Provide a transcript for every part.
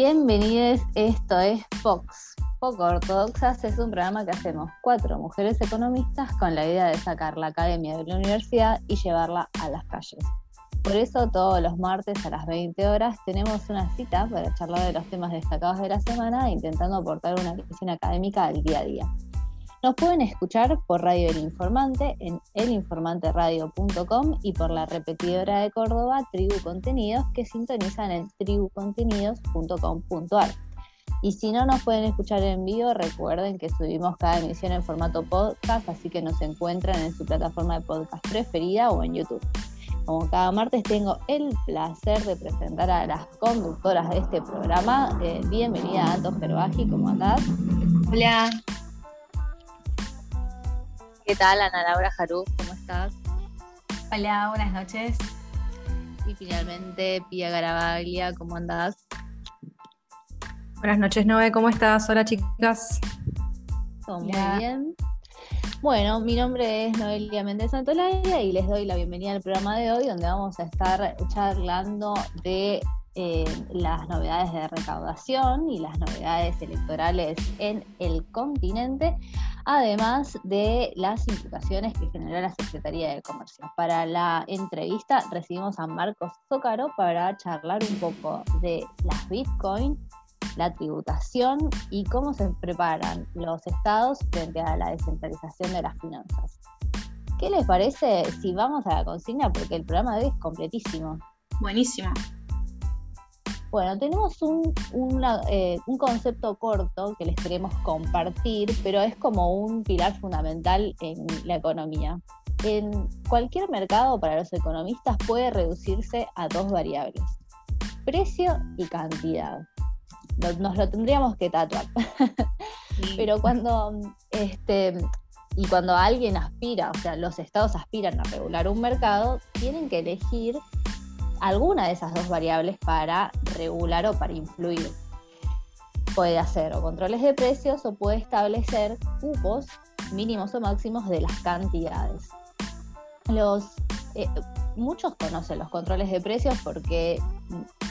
Bienvenidos, esto es Fox. Poco Ortodoxas es un programa que hacemos cuatro mujeres economistas con la idea de sacar la academia de la universidad y llevarla a las calles. Por eso todos los martes a las 20 horas tenemos una cita para charlar de los temas destacados de la semana intentando aportar una visión académica al día a día. Nos pueden escuchar por Radio El Informante en elinformanteradio.com y por la repetidora de Córdoba Tribu Contenidos que sintonizan en tribucontenidos.com.ar. Y si no nos pueden escuchar en vivo, recuerden que subimos cada emisión en formato podcast, así que nos encuentran en su plataforma de podcast preferida o en YouTube. Como cada martes tengo el placer de presentar a las conductoras de este programa. Eh, bienvenida Anto Ferbaji, ¿cómo andás? Hola, ¿Qué tal, Ana Laura Jaruz? ¿Cómo estás? Hola, buenas noches. Y finalmente, Pia Garabaglia, ¿cómo andás? Buenas noches, Noé, ¿cómo estás? Hola, chicas. Todo muy bien. Bueno, mi nombre es Noelia Méndez Santolaya y les doy la bienvenida al programa de hoy, donde vamos a estar charlando de eh, las novedades de recaudación y las novedades electorales en el continente, además de las imputaciones que generó la Secretaría de Comercio. Para la entrevista recibimos a Marcos Zócaro para charlar un poco de las Bitcoin, la tributación y cómo se preparan los estados frente a la descentralización de las finanzas. ¿Qué les parece si vamos a la consigna? Porque el programa de hoy es completísimo. Buenísimo. Bueno, tenemos eh, un, concepto corto que les queremos compartir, pero es como un pilar fundamental en la economía. En cualquier mercado para los economistas puede reducirse a dos variables, precio y cantidad. Nos lo tendríamos que tatuar. pero cuando este, y cuando alguien aspira, o sea, los estados aspiran a regular un mercado, tienen que elegir alguna de esas dos variables para regular o para influir. Puede hacer o controles de precios o puede establecer cupos mínimos o máximos de las cantidades. Los, eh, muchos conocen los controles de precios porque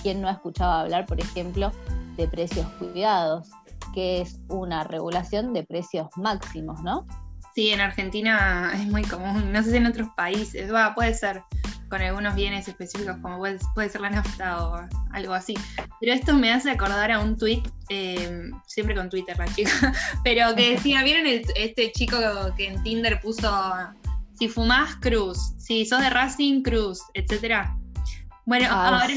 quien no ha escuchado hablar, por ejemplo, de precios cuidados, que es una regulación de precios máximos, ¿no? Sí, en Argentina es muy común, no sé si en otros países, puede ser, con algunos bienes específicos como puede, ser la nafta o algo así. Pero esto me hace acordar a un tweet, eh, siempre con Twitter la chica, pero que decía, ¿vieron este chico que en Tinder puso si fumás, cruz, si sos de Racing, cruz, etcétera? Bueno, ah, ahora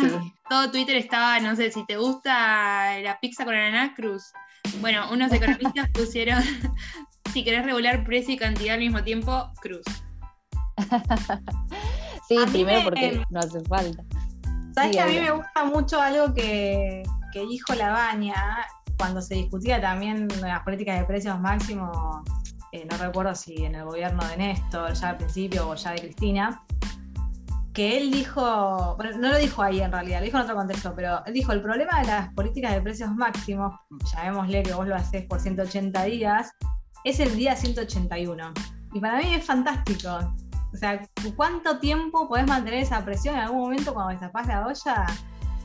todo Twitter estaba, no sé, si te gusta la pizza con ananá, cruz. Bueno, unos economistas pusieron, si querés regular precio y cantidad al mismo tiempo, cruz. Sí, primero porque no hace falta. ¿Sabes que a mí me gusta mucho algo que, que dijo Labaña cuando se discutía también las políticas de precios máximos? Eh, no recuerdo si en el gobierno de Néstor, ya al principio, o ya de Cristina, que él dijo, bueno, no lo dijo ahí en realidad, lo dijo en otro contexto, pero él dijo, el problema de las políticas de precios máximos, llamémosle que vos lo haces por 180 días, es el día 181. Y para mí es fantástico, o sea, ¿cuánto tiempo podés mantener esa presión en algún momento cuando destapás la olla?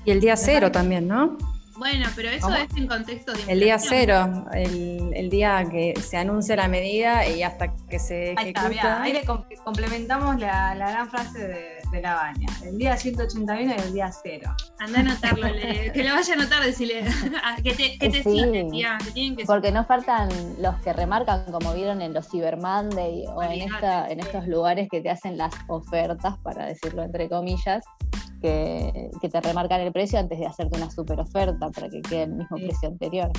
Y el día cero también, ¿no? Bueno, pero eso es en contexto de El día cero, el, día que se anuncia la medida y hasta que se ejecuta. Ahí, le complementamos la, gran frase de, la baña. El día 181 y el día cero. Anda a anotarlo, que lo vaya a anotar, decirle que te, que te sí, Porque no faltan los que remarcan, como vieron en los Cyber Monday o en, esta, en estos lugares que te hacen las ofertas, para decirlo entre comillas, que, te remarcan el precio antes de hacerte una super oferta para que quede el mismo precio anterior.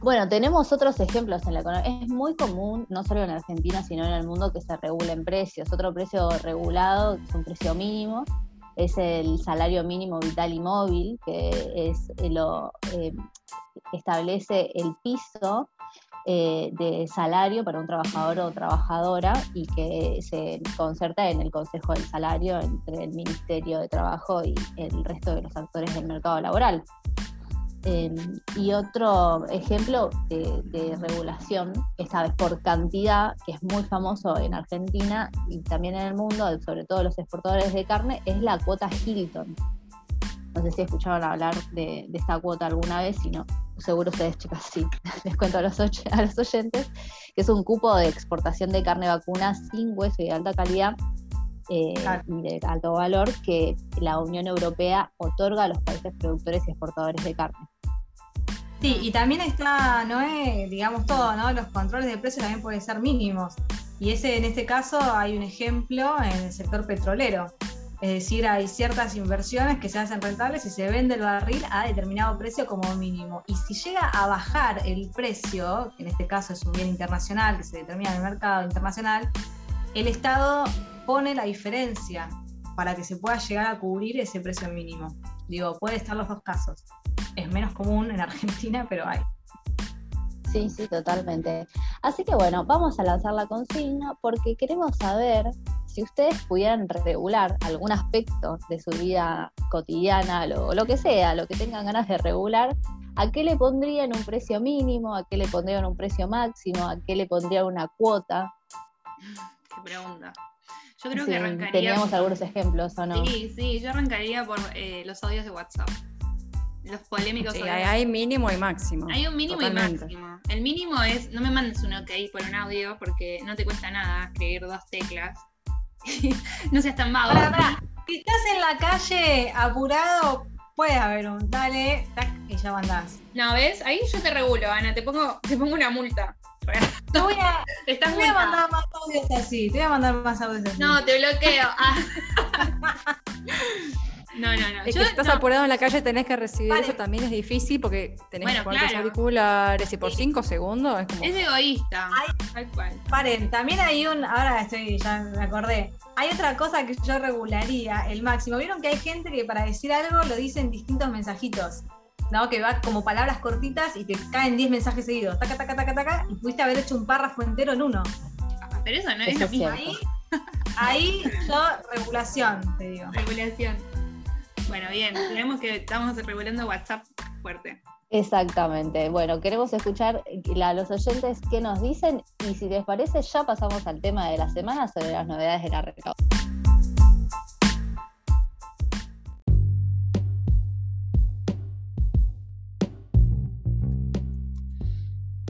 Bueno, tenemos otros ejemplos en la economía. Es muy común, no solo en Argentina, sino en el mundo, que se regulen precios. Otro precio regulado, es un precio mínimo, es el salario mínimo vital y móvil, que es lo eh, establece el piso eh, de salario para un trabajador o trabajadora y que se concerta en el Consejo del Salario entre el Ministerio de Trabajo y el resto de los actores del mercado laboral. Em, y otro ejemplo de, regulación, esta vez por cantidad, que es muy famoso en Argentina y también en el mundo, sobre todo los exportadores de carne, es la cuota Hilton. No sé si escucharon hablar de, esta cuota alguna vez, si no, seguro ustedes, chicas, sí. Les cuento a los, a los oyentes que es un cupo de exportación de carne vacuna sin hueso y de alta calidad eh, y de alto valor que la Unión Europea otorga a los países productores y exportadores de carne. Sí, y también está, no es, digamos todo, ¿no? Los controles de precios también pueden ser mínimos. Y ese, en este caso, hay un ejemplo en el sector petrolero. Es decir, hay ciertas inversiones que se hacen rentables y se vende el barril a determinado precio como mínimo. Y si llega a bajar el precio, que en este caso es un bien internacional que se determina en el mercado internacional, el Estado pone la diferencia para que se pueda llegar a cubrir ese precio mínimo. Digo, puede estar los dos casos. Es menos común en Argentina, pero hay. Sí, sí, totalmente. Así que bueno, vamos a lanzar la consigna porque queremos saber si ustedes pudieran regular algún aspecto de su vida cotidiana, lo, lo que sea, lo que tengan ganas de regular, ¿a qué le pondrían un precio mínimo? ¿A qué le pondrían un precio máximo? ¿A qué le pondrían una cuota? Qué pregunta. Yo creo que arrancaría. Teníamos algunos ejemplos, ¿o no? Sí, sí, yo arrancaría por eh, los audios de WhatsApp los polémicos. Sí, hay, mínimo y máximo. Hay un mínimo y máximo. El mínimo es, no me mandes un OK por un audio porque no te cuesta nada escribir dos teclas. no seas tan vago. Si estás en la calle apurado, puede haber un dale, tac, y ya mandás. No, ¿ves? Ahí yo te regulo, Ana, te pongo, te pongo una multa. Te voy a, te voy a mandar más audios así, te voy a mandar más audios así. No, te bloqueo. Ah. No, no, no. Es que si estás apurado en la calle tenés que recibir eso también es difícil porque tenés que poner claro. auriculares y por cinco segundos es como. Es egoísta. tal cual. Paren, también hay un. Ahora estoy, ya me acordé. Hay otra cosa que yo regularía, el máximo. ¿Vieron que hay gente que para decir algo lo dice en distintos mensajitos? ¿no? Que va como palabras cortitas y te caen 10 mensajes seguidos. Taca, taca, taca, taca, y pudiste haber hecho un párrafo entero en uno. Pero eso no es lo mismo. Ahí, ahí yo, regulación, te digo. Regulación. Bueno, bien, creemos que estamos regulando WhatsApp fuerte. Exactamente. Bueno, queremos escuchar a los oyentes qué nos dicen y si les parece ya pasamos al tema de la semana sobre las novedades de la recaudación.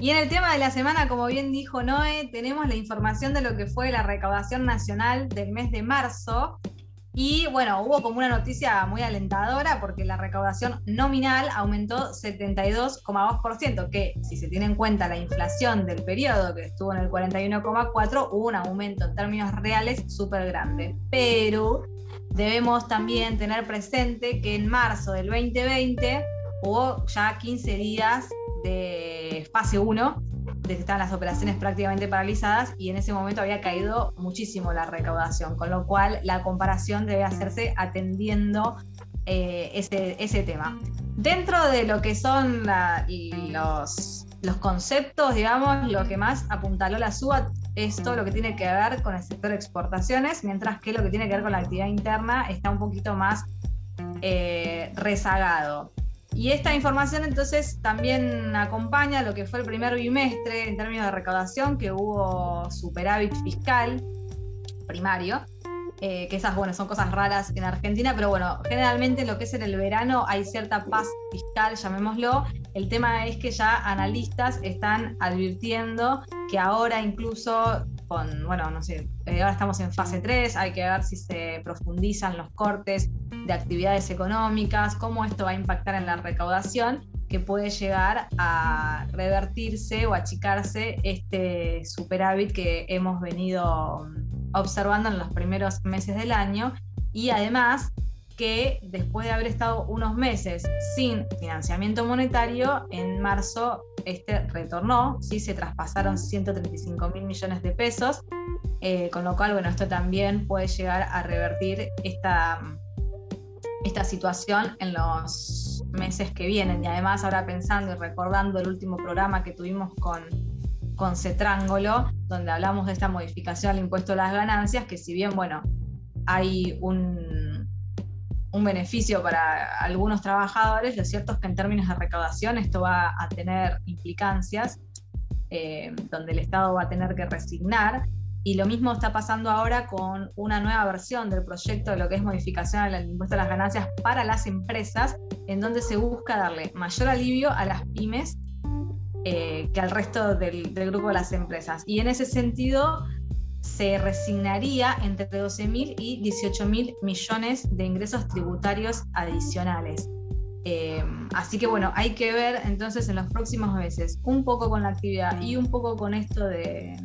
Y en el tema de la semana, como bien dijo Noé, tenemos la información de lo que fue la recaudación nacional del mes de marzo, y bueno, hubo como una noticia muy alentadora porque la recaudación nominal aumentó 72,2%, que si se tiene en cuenta la inflación del periodo que estuvo en el 41,4%, hubo un aumento en términos reales súper grande. Pero debemos también tener presente que en marzo del 2020 hubo ya 15 días de fase 1 desde que estaban las operaciones prácticamente paralizadas y en ese momento había caído muchísimo la recaudación, con lo cual la comparación debe hacerse atendiendo eh, ese, tema. Dentro de lo que son los, los conceptos, digamos, lo que más apuntaló la SUA es todo lo que tiene que ver con el sector exportaciones, mientras que lo que tiene que ver con la actividad interna está un poquito más eh, rezagado. Y esta información entonces también acompaña lo que fue el primer bimestre en términos de recaudación, que hubo superávit fiscal primario, eh, que esas, bueno, son cosas raras en Argentina, pero bueno, generalmente lo que es en el verano hay cierta paz fiscal, llamémoslo. El tema es que ya analistas están advirtiendo que ahora incluso con, bueno, no sé, eh, ahora estamos en fase 3, hay que ver si se profundizan los cortes de actividades económicas, cómo esto va a impactar en la recaudación, que puede llegar a revertirse o achicarse este superávit que hemos venido observando en los primeros meses del año. Y además que después de haber estado unos meses sin financiamiento monetario, en marzo este retornó, ¿sí? se traspasaron 135 mil millones de pesos, eh, con lo cual, bueno, esto también puede llegar a revertir esta, esta situación en los meses que vienen. Y además, ahora pensando y recordando el último programa que tuvimos con, con Cetrángolo, donde hablamos de esta modificación al impuesto a las ganancias, que si bien, bueno, hay un, un beneficio para algunos trabajadores, lo cierto es que en términos de recaudación esto va a tener implicancias, eh, donde el Estado va a tener que resignar Y lo mismo está pasando ahora con una nueva versión del proyecto de lo que es modificación al impuesto a las ganancias para las empresas, en donde se busca darle mayor alivio a las pymes eh, que al resto del, del, grupo de las empresas. Y en ese sentido se resignaría entre 12.000 y 18.000 millones de ingresos tributarios adicionales. Eh, así que bueno, hay que ver entonces en los próximos meses, un poco con la actividad y un poco con esto de,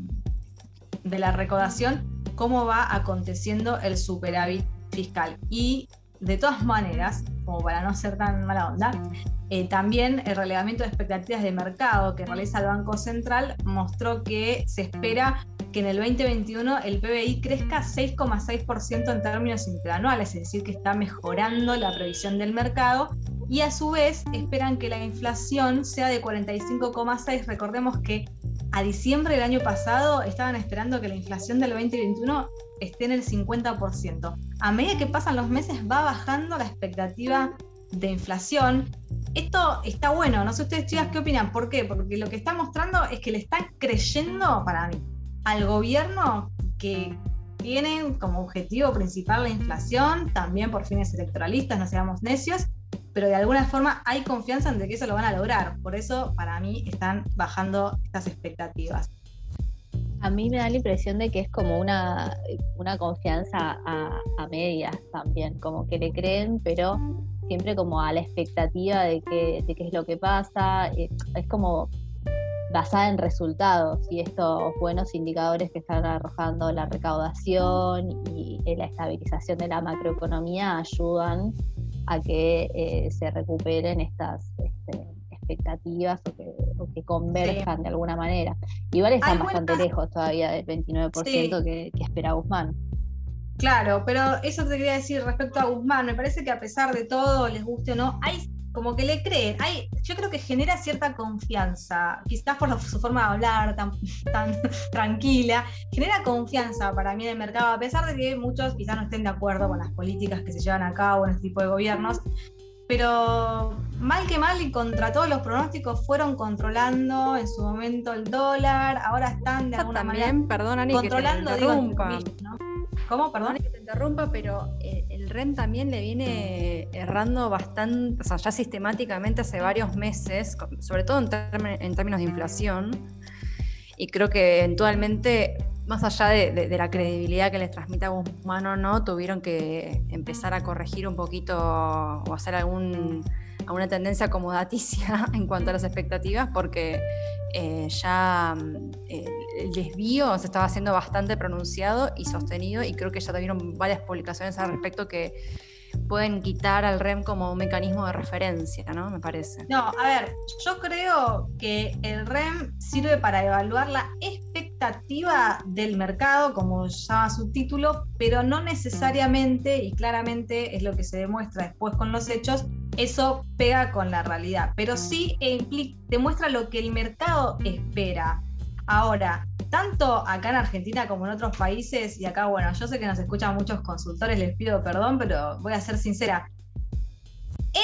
de la recaudación, cómo va aconteciendo el superávit fiscal. Y de todas maneras, como para no ser tan mala onda, eh, también el relevamiento de expectativas de mercado que realiza el Banco Central mostró que se espera que en el 2021 el PBI crezca 6,6% en términos interanuales, es decir, que está mejorando la previsión del mercado y a su vez esperan que la inflación sea de 45,6. Recordemos que a diciembre del año pasado estaban esperando que la inflación del 2021 esté en el 50%. A medida que pasan los meses va bajando la expectativa de inflación. Esto está bueno, no sé ustedes chicas qué opinan, ¿por qué? Porque lo que está mostrando es que le están creyendo, para mí, al gobierno que tienen como objetivo principal la inflación, también por fines electoralistas, no seamos necios, pero de alguna forma hay confianza en que eso lo van a lograr. Por eso, para mí, están bajando estas expectativas. A mí me da la impresión de que es como una, una confianza a, medias también, como que le creen, pero siempre como a la expectativa de, que, de qué es lo que pasa. Eh, es como basada en resultados y estos buenos indicadores que están arrojando la recaudación y la estabilización de la macroeconomía ayudan a que eh, se recuperen estas este, expectativas o que, converjan de alguna manera. Igual están bastante lejos todavía del 29% que, que espera Guzmán. Claro, pero eso te quería decir respecto a Guzmán. Me parece que a pesar de todo, les guste o no, hay como que le creen. Hay, yo creo que genera cierta confianza, quizás por su forma de hablar tan, tan tranquila, genera confianza para mí en el mercado, a pesar de que muchos quizás no estén de acuerdo con las políticas que se llevan a cabo en este tipo de gobiernos. Pero mal que mal y contra todos los pronósticos fueron controlando en su momento el dólar, ahora están de alguna manera perdón, controlando que te ¿no? ¿Cómo? Perdón. que te interrumpa, pero eh, el REN también le viene errando bastante, o sea, ya sistemáticamente hace varios meses, sobre todo en, términos de inflación. Y creo que eventualmente, más allá de, la credibilidad que les transmite a Guzmán o no, tuvieron que empezar a corregir un poquito o hacer algún a una tendencia acomodaticia en cuanto a las expectativas, porque eh, ya mm, el desvío se estaba haciendo bastante pronunciado y sostenido, y creo que ya tuvieron varias publicaciones al respecto que pueden quitar al REM como mecanismo de referencia, ¿no? Me parece. No, a ver, yo creo que el REM sirve para evaluar la expectativa del mercado, como llama su título, pero no necesariamente, y claramente es lo que se demuestra después con los hechos, eso pega con la realidad, pero sí demuestra lo que el mercado espera. Ahora, tanto acá en Argentina como en otros países, y acá, bueno, yo sé que nos escuchan muchos consultores, les pido perdón, pero voy a ser sincera.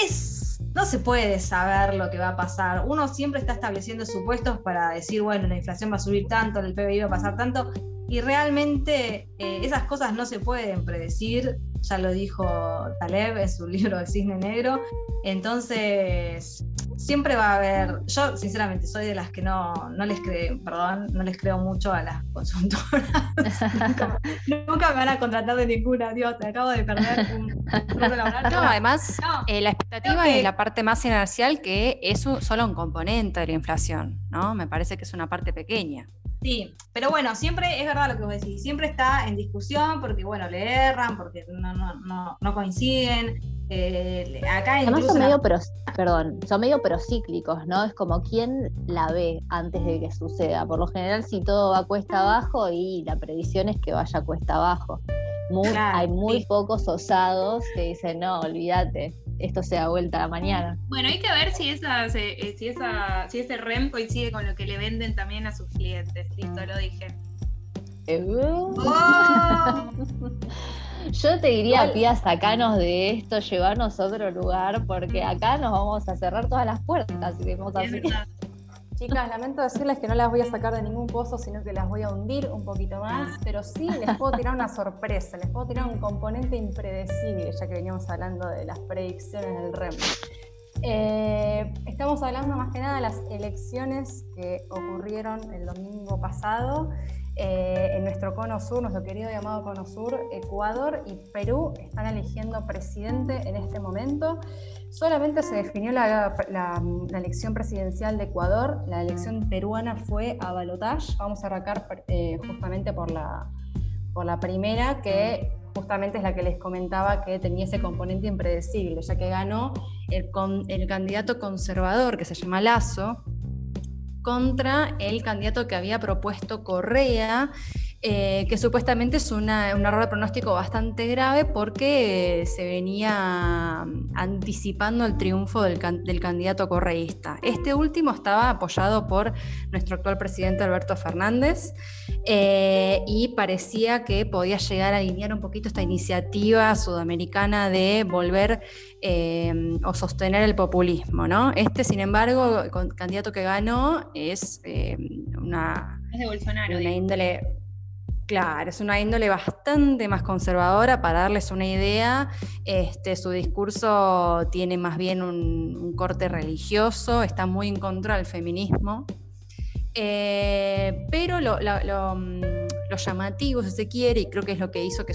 Es, no se puede saber lo que va a pasar. Uno siempre está estableciendo supuestos para decir, bueno, la inflación va a subir tanto, el PBI va a pasar tanto, y realmente eh, esas cosas no se pueden predecir, ya lo dijo Taleb en su libro El Cisne Negro. Entonces, siempre va a haber, yo sinceramente soy de las que no, no les creo, perdón, no les creo mucho a las consultoras. nunca, me van a contratar de ninguna, Dios, te acabo de perder un No, además, eh, la expectativa es la parte más inercial que es solo un componente de la inflación, ¿no? Me parece que es una parte pequeña. Sí, pero bueno, siempre es verdad lo que vos decís, siempre está en discusión porque, bueno, le erran, porque no, no, no, coinciden. Eh, acá Además son medio, perdón, son medio procíclicos, ¿no? Es como quién la ve antes de que suceda. Por lo general, si todo va cuesta abajo y la previsión es que vaya cuesta abajo. hay muy pocos osados que dicen, no, olvídate, esto se da vuelta a la mañana. Bueno, hay que ver si, esa, eh, si, esa, si ese REM coincide con lo que le venden también a sus clientes. Listo, lo dije. Uh. Yo te diría, pía, sacanos de esto, llevarnos a otro lugar, porque acá nos vamos a cerrar todas las puertas si vemos así. Chicas, lamento decirles que no las voy a sacar de ningún pozo, sino que las voy a hundir un poquito más, pero sí les puedo tirar una sorpresa, les puedo tirar un componente impredecible, ya que veníamos hablando de las predicciones del REM. Eh, estamos hablando más que nada de las elecciones que ocurrieron el domingo pasado eh, en nuestro cono sur, nuestro querido llamado cono sur, Ecuador y Perú están eligiendo presidente en este momento. Solamente se definió la, elección presidencial de Ecuador, la elección peruana fue a balotage. Vamos a arrancar eh, justamente por la, por la primera, que justamente es la que les comentaba que tenía ese componente impredecible, ya que ganó el, el candidato conservador que se llama Lazo, contra el candidato que había propuesto Correa, eh, que supuestamente es un error de pronóstico bastante grave porque se venía anticipando el triunfo del, candidato correísta. Este último estaba apoyado por nuestro actual presidente Alberto Fernández eh, y parecía que podía llegar a alinear un poquito esta iniciativa sudamericana de volver eh, o sostener el populismo. ¿no? Este, sin embargo, el candidato que ganó es una... Es de Bolsonaro. Una índole Claro, es una índole bastante más conservadora. Para darles una idea, este, su discurso tiene más bien un, corte religioso, está muy en contra del feminismo. Eh, pero lo, mm, lo llamativo, si se quiere, y creo que es lo que hizo que,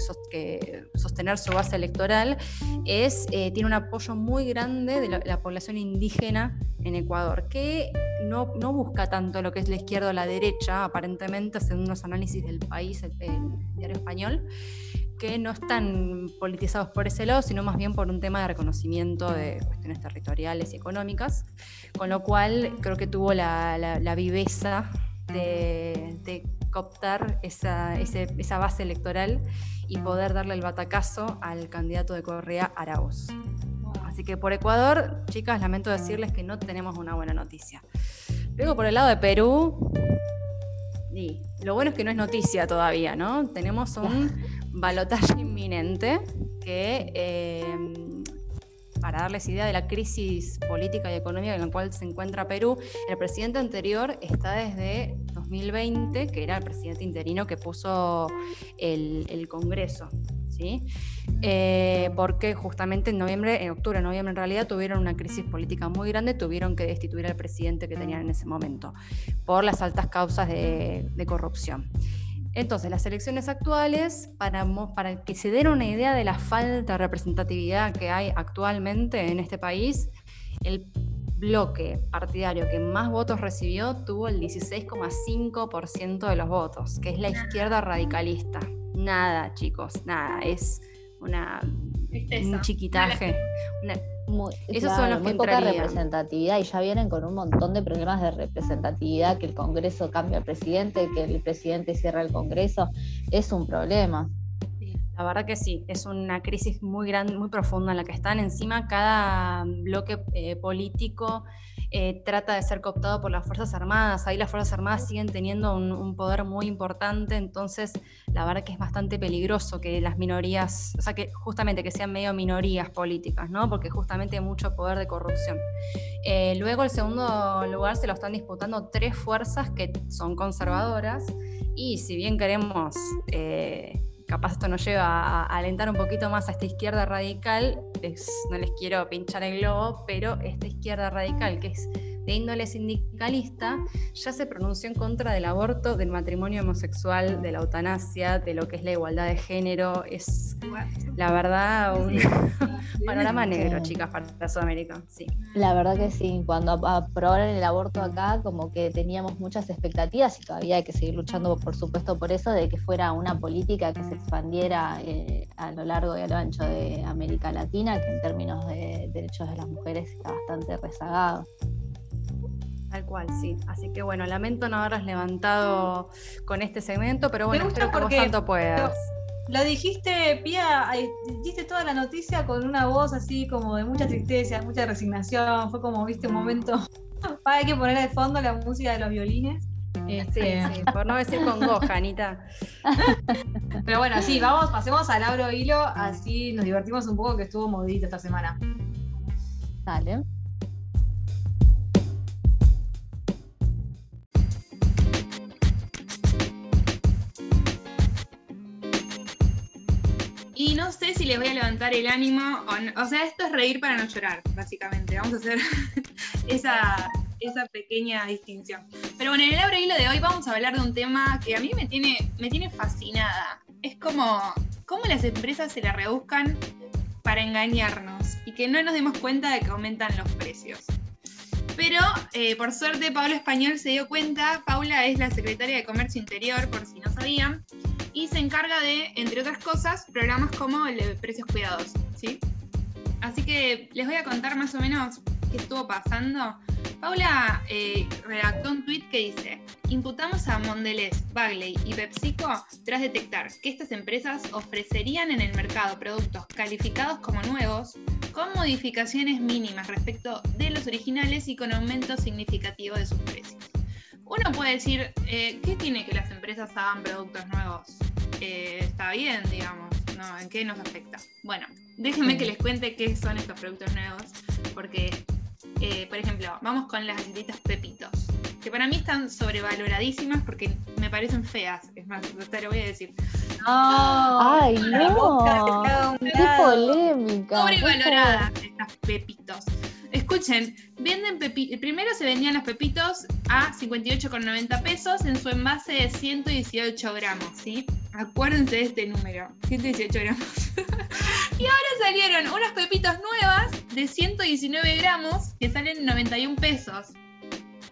sostener su base electoral, es eh, tiene un apoyo muy grande de la, población indígena en Ecuador, que no, busca tanto lo que es la izquierda o la derecha, aparentemente, según unos análisis del país, el, diario español, que no están politizados por ese lado, sino más bien por un tema de reconocimiento de cuestiones territoriales y económicas, con lo cual creo que tuvo la, viveza de, de optar esa, esa base electoral y poder darle el batacazo al candidato de Correa Arauz. Así que por Ecuador, chicas, lamento decirles que no tenemos una buena noticia. Luego por el lado de Perú, y lo bueno es que no es noticia todavía, ¿no? Tenemos un balotaje inminente que eh, para darles idea de la crisis política y económica en la cual se encuentra Perú, el presidente anterior está desde 2020, que era el presidente interino que puso el, Congreso. ¿Sí? Eh, porque justamente en noviembre, en octubre, noviembre en realidad tuvieron una crisis política muy grande, tuvieron que destituir al presidente que tenían en ese momento por las altas causas de, corrupción. Entonces, las elecciones actuales, para, para que se den una idea de la falta de representatividad que hay actualmente en este país, el bloque partidario que más votos recibió tuvo el 16,5% de los votos, que es la izquierda radicalista. Nada, chicos, nada, es una, un chiquitaje. Una, muy, Esos son los muy poca representatividad y ya vienen con un montón de problemas de representatividad, que el Congreso cambia al presidente, que el presidente cierra el Congreso, es un problema. La verdad que sí, es una crisis muy grande, muy profunda en la que están. Encima, cada bloque eh, político eh, trata de ser cooptado por las Fuerzas Armadas. Ahí las Fuerzas Armadas siguen teniendo un, poder muy importante, entonces la verdad que es bastante peligroso que las minorías, o sea, que justamente que sean medio minorías políticas, ¿no? Porque justamente hay mucho poder de corrupción. Eh, luego el segundo lugar se lo están disputando tres fuerzas que son conservadoras y si bien queremos capaz esto nos lleva a, alentar un poquito más a esta izquierda radical, no les quiero pinchar el globo, pero esta izquierda radical que es de índole sindicalista ya se pronunció en contra del aborto, del matrimonio homosexual, de la eutanasia, de lo que es la igualdad de género. Es la verdad un panorama negro, chicas, para Sudamérica. Sí. La verdad que sí, cuando aprobaron el aborto acá, como que teníamos muchas expectativas y todavía hay que seguir luchando, por supuesto, por eso, de que fuera una política que se expandiera eh, a lo largo y a lo ancho de América Latina, que en términos de derechos de las mujeres está bastante rezagado. Tal cual, sí. Así que bueno, lamento no haberlas levantado con este segmento, pero bueno, espero que vos tanto puedas. Lo dijiste, Pía, dijiste toda la noticia con una voz así como de mucha tristeza, mucha resignación. Fue como, viste, un momento. Hay que poner de fondo la música de los violines. Este... Sí, por no decir con goja, Anita. Pero bueno, sí, vamos, pasemos al Lauro Hilo, así nos divertimos un poco que estuvo modito esta semana. Dale. Y no sé si les voy a levantar el ánimo o no. O sea, esto es reír para no llorar, básicamente. Vamos a hacer esa, esa pequeña distinción. Pero bueno, en el abre hilo de hoy vamos a hablar de un tema que a mí me tiene, me tiene fascinada. Es como cómo las empresas se la rebuscan para engañarnos y que no nos demos cuenta de que aumentan los precios. Pero eh, por suerte Paula Español se dio cuenta, Paula es la secretaria de Comercio Interior, por si no sabían, y se encarga de, entre otras cosas, programas como el de precios cuidados, ¿sí? Así que les voy a contar más o menos qué estuvo pasando. Paula eh, redactó un tweet que dice, imputamos a Mondelez, Bagley y PepsiCo tras detectar que estas empresas ofrecerían en el mercado productos calificados como nuevos con modificaciones mínimas respecto de los originales y con aumento significativo de sus precios. Uno puede decir, eh, ¿qué tiene que las empresas hagan productos nuevos? Eh, está bien, digamos, ¿no? ¿En qué nos afecta? Bueno, déjenme que les cuente qué son estos productos nuevos, porque, eh, por ejemplo, vamos con las galletitas Pepitos, que para mí están sobrevaloradísimas porque me parecen feas, es más, te lo voy a decir. Ay, no. Qué polémica. Sobrevaloradas estas Pepitos. Escuchen, venden pepitos. Primero se vendían los pepitos a 58,90 pesos en su envase de 118 gramos, ¿sí? Acuérdense de este número, 118 gramos. y ahora salieron unas pepitos nuevas de 119 gramos que salen 91 pesos.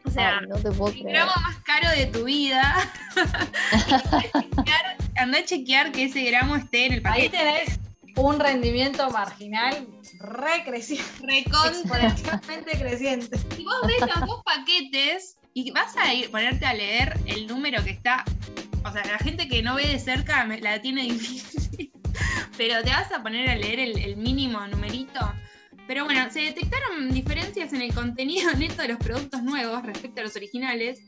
O sea, el gramo más caro de tu vida. anda a chequear que ese gramo esté en el paquete. Ahí tenés un rendimiento marginal re creciente. Exponencialmente creciente. Si vos ves los dos paquetes y vas a ir, ponerte a leer el número que está. O sea, la gente que no ve de cerca la tiene difícil. Pero te vas a poner a leer el, mínimo numerito. Pero bueno, se detectaron diferencias en el contenido neto de los productos nuevos respecto a los originales,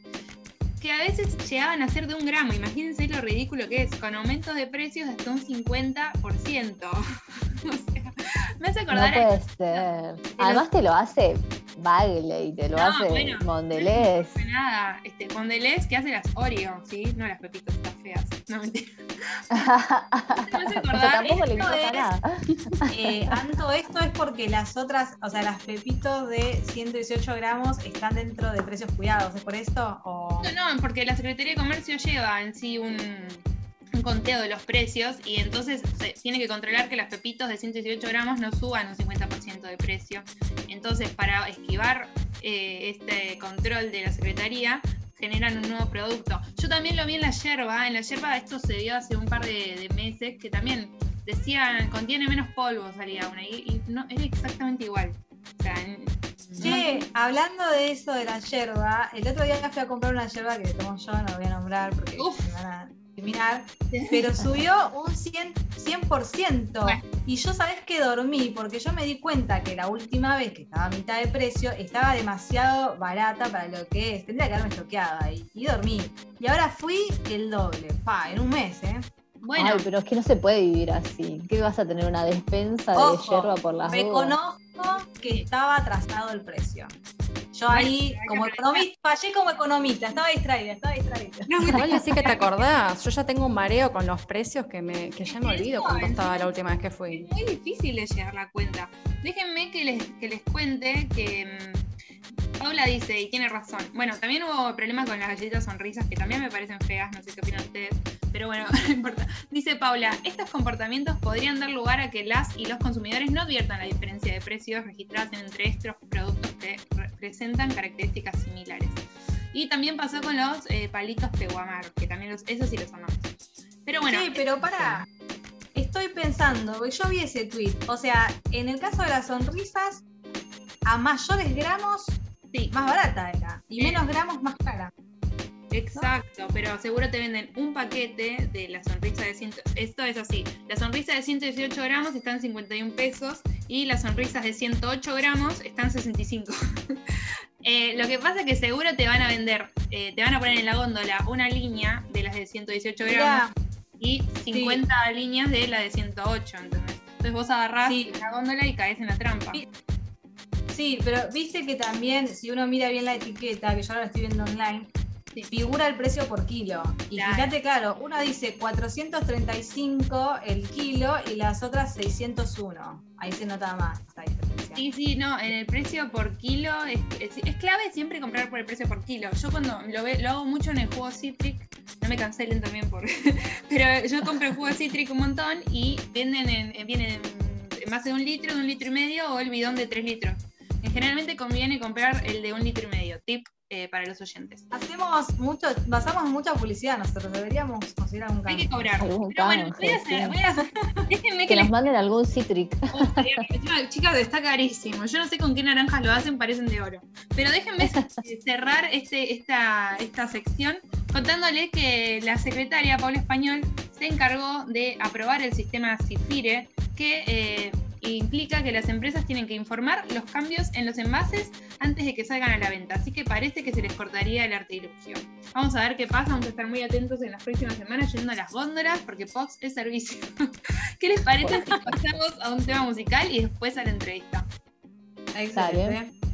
que a veces llegaban a ser de un gramo. Imagínense lo ridículo que es, con aumentos de precios de hasta un 50%. o sea, me hace acordar. No puede ser. Además, te lo hace Bagley, te lo hace bueno, Mondelez. No nada. Este, Mondelez que hace las Oreo, ¿sí? No las pepitas estas feas. No mentira. me acordar. tampoco le importa nada. Eh, Anto, esto es porque las otras, o sea, las pepitos de 118 gramos están dentro de precios cuidados. ¿Es por esto? O... No, no, porque la Secretaría de Comercio lleva en sí un conteo de los precios y entonces se tiene que controlar que las pepitos de 118 gramos no suban un 50% de precio. Entonces, para esquivar eh, este control de la Secretaría, generan un nuevo producto. Yo también lo vi en la yerba, en la yerba esto se dio hace un par de, meses, que también decían, contiene menos polvo, salía una, y, no, era exactamente igual. Che, hablando de eso de la yerba, el otro día fui a comprar una yerba que tomo yo, no la voy a nombrar porque me van a pero subió un 100%. 100%. Y yo sabes que dormí porque yo me di cuenta que la última vez que estaba a mitad de precio estaba demasiado barata para lo que es. Tendría que haberme choqueado ahí. Y dormí. Y ahora fui el doble. Pa, en un mes, ¿eh? Bueno. Ay, pero es que no se puede vivir así. ¿Qué vas a tener una despensa de hierba por las Reconozco que estaba atrasado el precio. Yo ahí, como economista, fallé como economista, estaba distraída, estaba distraída. No, igual decís que te acordás, yo ya tengo un mareo con los precios que, me, que ya me olvido cuánto estaba la última vez que fui. Es muy difícil de llegar la cuenta. Déjenme que les, que les cuente que mm, Paula dice, y tiene razón. Bueno, también hubo problemas con las galletitas sonrisas que también me parecen feas, no sé qué opinan ustedes pero bueno, no importa. Dice Paula, estos comportamientos podrían dar lugar a que las y los consumidores no adviertan la diferencia de precios registradas entre estos productos presentan características similares. Y también pasó con los eh, palitos peguamar, que también los, esos sí los amamos. Pero bueno. Sí, pero para. Estoy pensando, yo vi ese tweet. O sea, en el caso de las sonrisas, a mayores gramos, sí. más barata era. Y menos gramos, más cara. Exacto, pero seguro te venden un paquete de la sonrisa de 100. Esto es así: la sonrisa de 118 gramos está en 51 pesos y las sonrisas de 108 gramos están en 65. eh, lo que pasa es que seguro te van a vender, eh, te van a poner en la góndola una línea de las de 118 gramos y 50 líneas de la de 108, ¿entendés? Entonces vos agarrás la góndola y caes en la trampa. Sí, pero viste que también, si uno mira bien la etiqueta, que yo ahora la estoy viendo online, figura el precio por kilo. Y fíjate, claro, uno dice 435 el kilo y las otras 601. Ahí se nota más esta diferencia. Sí, sí, no, en el precio por kilo es, clave siempre comprar por el precio por kilo. Yo cuando lo, ve, lo hago mucho en el juego Citric, no me cancelen también por... pero yo compro el juego Citric un montón y venden en, vienen en más de un litro, de un litro y medio o el bidón de tres litros. Generalmente conviene comprar el de un litro y medio. Tip eh, para los oyentes. Hacemos mucho, basamos mucha publicidad nosotros, deberíamos conseguir algún cambio. Hay que cobrar. Pero bueno, voy a hacer, voy a hacer. Déjenme que, les manden algún Citric. chicas, está carísimo. Yo no sé con qué naranjas lo hacen, parecen de oro. Pero déjenme cerrar este, esta, esta sección contándole que la secretaria Paula Español se encargó de aprobar el sistema CIFIRE que eh, implica que las empresas tienen que informar los cambios en los envases antes de que salgan a la venta. Así que parece que se les cortaría el arte ilusión. Vamos a ver qué pasa, vamos a estar muy atentos en las próximas semanas yendo a las góndolas porque Pox es servicio. ¿Qué les parece si pasamos a un tema musical y después a la entrevista? Excelente.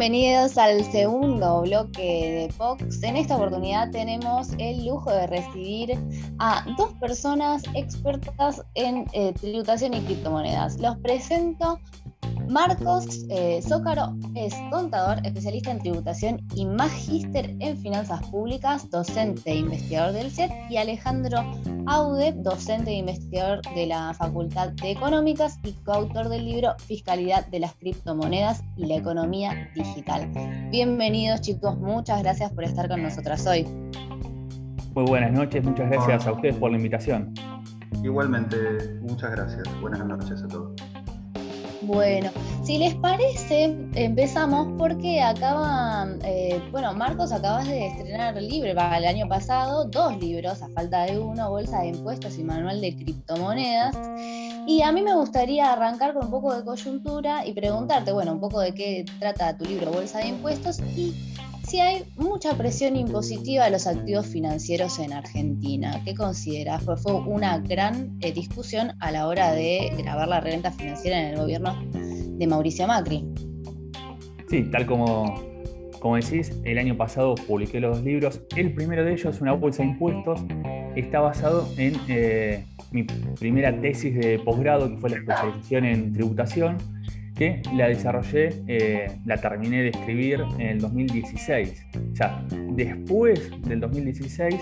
Bienvenidos al segundo bloque de Pox. En esta oportunidad tenemos el lujo de recibir a dos personas expertas en eh, tributación y criptomonedas. Los presento Marcos eh, Zócaro es contador, especialista en tributación y magíster en finanzas públicas, docente e investigador del CET, y Alejandro Aude, docente e investigador de la Facultad de Económicas y coautor del libro Fiscalidad de las criptomonedas y la economía digital. Bienvenidos chicos, muchas gracias por estar con nosotras hoy. Muy buenas noches, muchas gracias a ustedes por la invitación. Igualmente, muchas gracias. Buenas noches a todos. Bueno, si les parece, empezamos porque acaba, eh, bueno, Marcos acabas de estrenar libre para el año pasado, dos libros, a falta de uno, Bolsa de Impuestos y Manual de Criptomonedas. Y a mí me gustaría arrancar con un poco de coyuntura y preguntarte, bueno, un poco de qué trata tu libro Bolsa de Impuestos y si hay mucha presión impositiva a los activos financieros en Argentina. ¿Qué consideras? Fue, fue una gran eh, discusión a la hora de grabar la renta financiera en el gobierno de Mauricio Macri. Sí, tal como, como decís, el año pasado publiqué los dos libros. El primero de ellos, Una bolsa de impuestos, está basado en eh, mi primera tesis de posgrado, que fue la especialización en tributación que la desarrollé, eh, la terminé de escribir en el 2016. Ya después del 2016,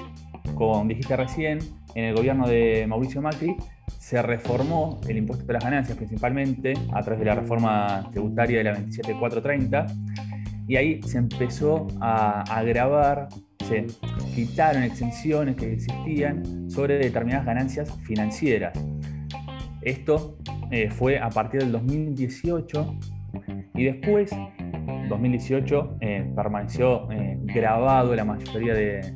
como dijiste recién, en el gobierno de Mauricio Macri se reformó el impuesto de las ganancias principalmente a través de la reforma tributaria de la 27430 y ahí se empezó a agravar, se quitaron exenciones que existían sobre determinadas ganancias financieras. Esto eh, fue a partir del 2018 y después, 2018, eh, permaneció eh, grabado la mayoría de,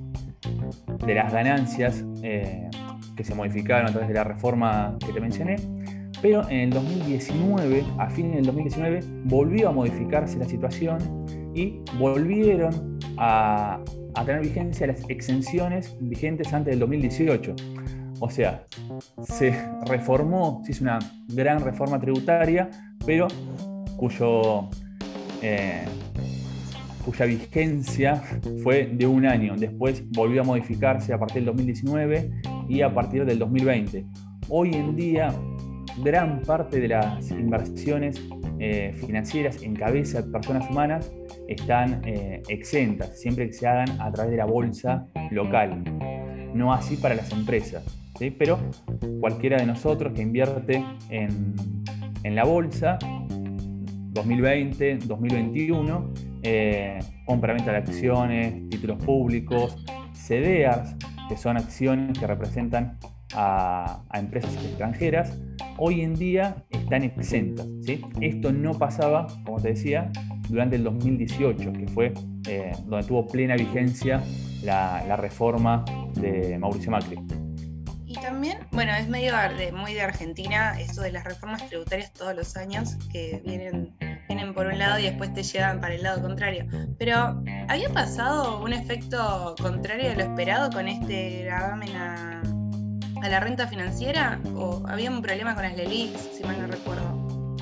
de las ganancias que se modificaron a través de la reforma que te mencioné. Pero en el 2019, a fin del 2019, volvió a modificarse la situación y volvieron a, a tener vigencia las exenciones vigentes antes del 2018. O sea, se reformó, se hizo una gran reforma tributaria, pero eh, cuya vigencia fue de un año. Después volvió a modificarse a partir del 2019 y a partir del 2020. Hoy en día, gran parte de las inversiones eh, financieras en cabeza de personas humanas están eh, exentas, siempre que se hagan a través de la bolsa local. No así para las empresas pero cualquiera de nosotros que invierte en, la bolsa, 2020, 2021, eh, compra-venta de acciones, títulos públicos, CDRs, que son acciones que representan a, empresas extranjeras, hoy en día están exentas. Esto no pasaba, como te decía, durante el 2018, que fue eh, donde tuvo plena vigencia la, la reforma de Mauricio Macri. También, bueno, es medio muy de Argentina esto de las reformas tributarias todos los años que vienen, vienen por un lado y después te llevan para el lado contrario. Pero, ¿había pasado un efecto contrario de lo esperado con este gravamen a, a la renta financiera o había un problema con las LELIX, si mal no recuerdo.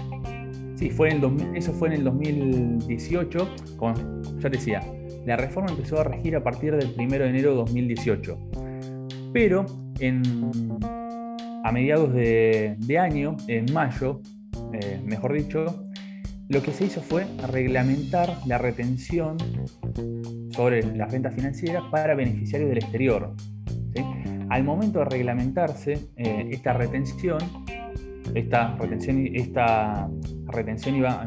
Sí, fue en el eso fue en el 2018, como ya te decía, la reforma empezó a regir a partir del 1 de enero de 2018. Pero a mediados de, año, en mayo, eh, mejor dicho, lo que se hizo fue reglamentar la retención sobre la renta financiera para beneficiarios del exterior. Al momento de reglamentarse eh, esta retención, esta retención, esta retención iba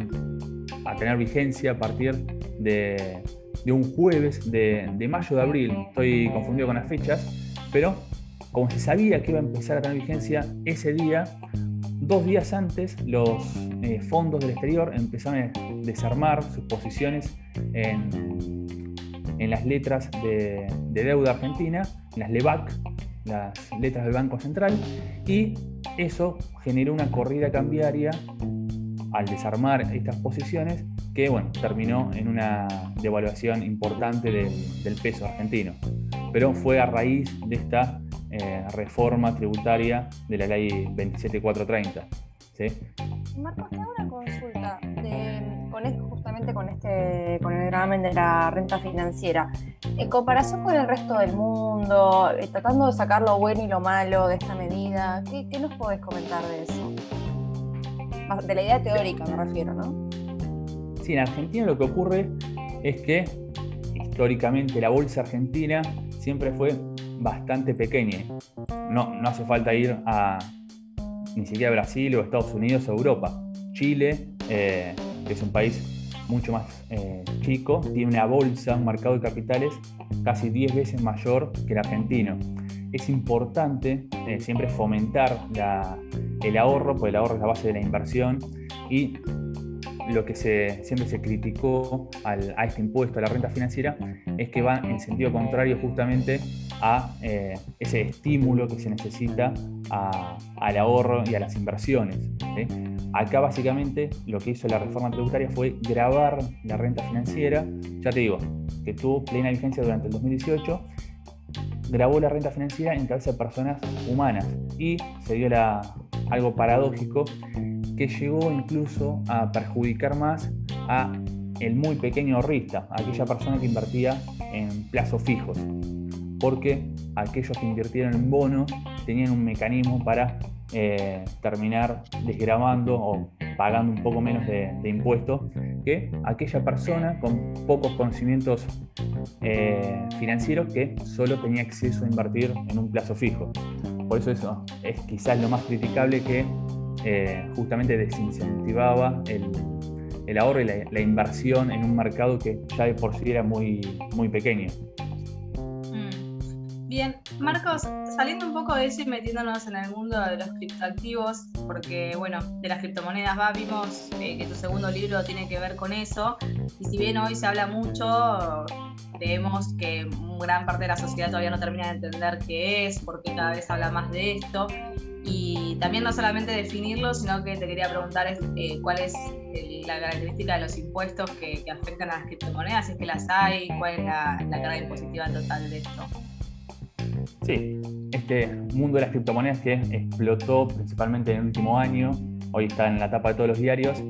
a tener vigencia a partir de, un jueves de, mayo de abril. Estoy confundido con las fechas, pero como se sabía que iba a empezar a tener vigencia ese día, dos días antes los eh, fondos del exterior empezaron a desarmar sus posiciones en, en las letras de, de, deuda argentina, en las LEVAC, las letras del Banco Central, y eso generó una corrida cambiaria al desarmar estas posiciones que bueno, terminó en una devaluación importante del, peso argentino. Pero fue a raíz de esta eh, reforma tributaria de la ley 27430. ¿sí? Marcos, te hago una consulta con justamente con, este, con el gravamen de la renta financiera. En comparación con el resto del mundo, eh, tratando de sacar lo bueno y lo malo de esta medida, ¿qué, qué nos podés comentar de eso? De la idea teórica me refiero, ¿no? Sí, en Argentina lo que ocurre es que históricamente la bolsa argentina siempre fue bastante pequeña. No, no hace falta ir a ni siquiera a Brasil o Estados Unidos o Europa. Chile, eh, que es un país mucho más eh, chico, tiene una bolsa, un mercado de capitales casi 10 veces mayor que el argentino. Es importante eh, siempre fomentar el ahorro, porque el ahorro es la base de la inversión y lo que se, siempre se criticó a este impuesto, a la renta financiera, es que va en sentido contrario justamente a eh, ese estímulo que se necesita al ahorro y a las inversiones. Acá básicamente lo que hizo la reforma tributaria fue grabar la renta financiera, ya te digo, que tuvo plena vigencia durante el 2018, grabó la renta financiera en cabeza de personas humanas y se dio la, algo paradójico que llegó incluso a perjudicar más a el muy pequeño ahorrista, aquella persona que invertía en plazos fijos, porque aquellos que invirtieron en bonos tenían un mecanismo para eh, terminar desgrabando o pagando un poco menos de, impuestos que aquella persona con pocos conocimientos eh, financieros que solo tenía acceso a invertir en un plazo fijo. Por eso eso es quizás lo más criticable que eh, justamente desincentivaba el, ahorro y la, inversión en un mercado que ya de por sí era muy, muy pequeño. Mm. Bien, Marcos, saliendo un poco de eso y metiéndonos en el mundo de los criptoactivos, porque bueno, de las criptomonedas va, vimos eh, que tu segundo libro tiene que ver con eso, y si bien hoy se habla mucho, vemos que gran parte de la sociedad todavía no termina de entender qué es, porque cada vez habla más de esto, y también no solamente definirlo, sino que te quería preguntar eh, cuál es la característica de los impuestos que, afectan a las criptomonedas, si es que las hay, cuál es la, carga impositiva total de esto. Sí, este mundo de las criptomonedas que explotó principalmente en el último año, hoy está en la tapa de todos los diarios,